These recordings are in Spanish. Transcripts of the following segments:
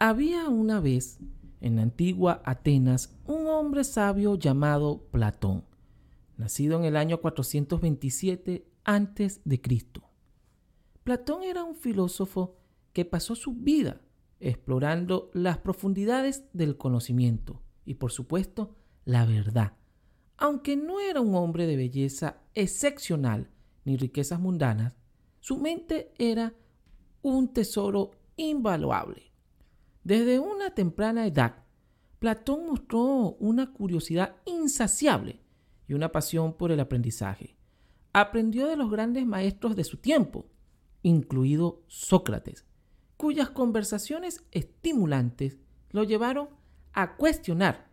Había una vez en la antigua Atenas un hombre sabio llamado Platón, nacido en el año 427 antes de Cristo. Platón era un filósofo que pasó su vida explorando las profundidades del conocimiento y por supuesto la verdad. Aunque no era un hombre de belleza excepcional ni riquezas mundanas, su mente era un tesoro invaluable. Desde una temprana edad, Platón mostró una curiosidad insaciable y una pasión por el aprendizaje. Aprendió de los grandes maestros de su tiempo, incluido Sócrates, cuyas conversaciones estimulantes lo llevaron a cuestionar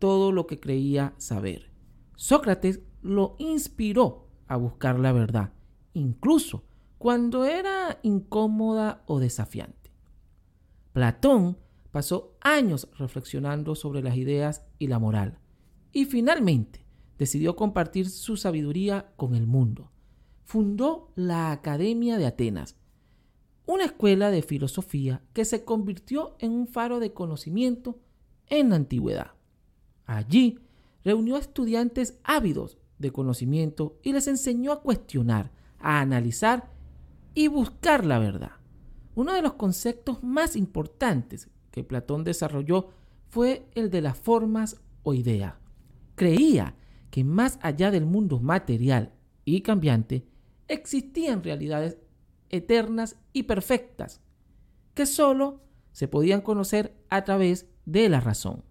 todo lo que creía saber. Sócrates lo inspiró a buscar la verdad, incluso cuando era incómoda o desafiante. Platón pasó años reflexionando sobre las ideas y la moral, y finalmente decidió compartir su sabiduría con el mundo. Fundó la Academia de Atenas, una escuela de filosofía que se convirtió en un faro de conocimiento en la antigüedad. Allí reunió a estudiantes ávidos de conocimiento y les enseñó a cuestionar, a analizar y buscar la verdad. Uno de los conceptos más importantes que Platón desarrolló fue el de las formas o ideas. Creía que más allá del mundo material y cambiante existían realidades eternas y perfectas que sólo se podían conocer a través de la razón.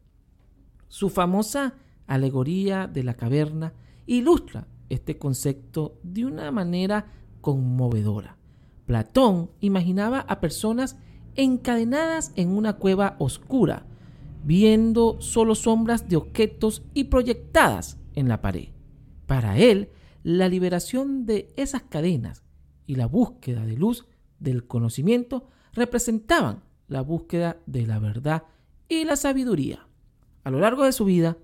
Su famosa alegoría de la caverna ilustra este concepto de una manera conmovedora. Platón imaginaba a personas encadenadas en una cueva oscura, viendo solo sombras de objetos y proyectadas en la pared. Para él, la liberación de esas cadenas y la búsqueda de luz del conocimiento representaban la búsqueda de la verdad y la sabiduría. A lo largo de su vida,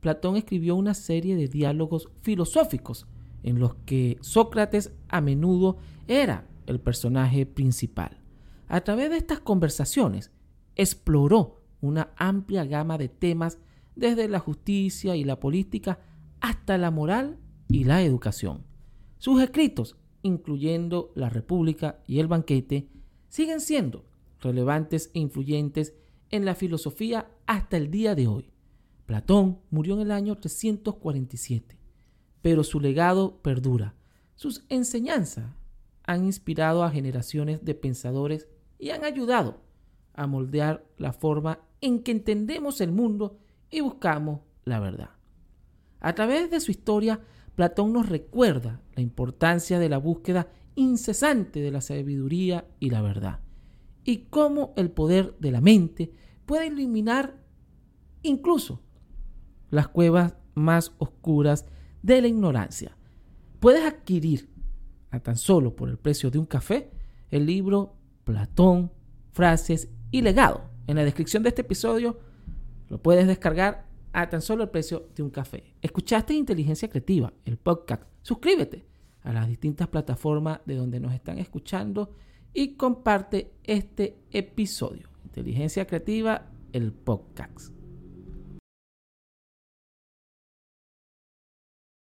Platón escribió una serie de diálogos filosóficos en los que Sócrates a menudo era el personaje principal. A través de estas conversaciones exploró una amplia gama de temas desde la justicia y la política hasta la moral y la educación. Sus escritos, incluyendo La República y El Banquete, siguen siendo relevantes e influyentes en la filosofía hasta el día de hoy. Platón murió en el año 347, pero su legado perdura. Sus enseñanzas han inspirado a generaciones de pensadores y han ayudado a moldear la forma en que entendemos el mundo y buscamos la verdad. A través de su historia, Platón nos recuerda la importancia de la búsqueda incesante de la sabiduría y la verdad, y cómo el poder de la mente puede iluminar incluso las cuevas más oscuras de la ignorancia. Puedes adquirir a tan solo por el precio de un café el libro Platón, frases y legado. En la descripción de este episodio lo puedes descargar a tan solo el precio de un café. Escuchaste Inteligencia Creativa, el podcast. Suscríbete a las distintas plataformas de donde nos están escuchando y comparte este episodio. Inteligencia Creativa, el podcast.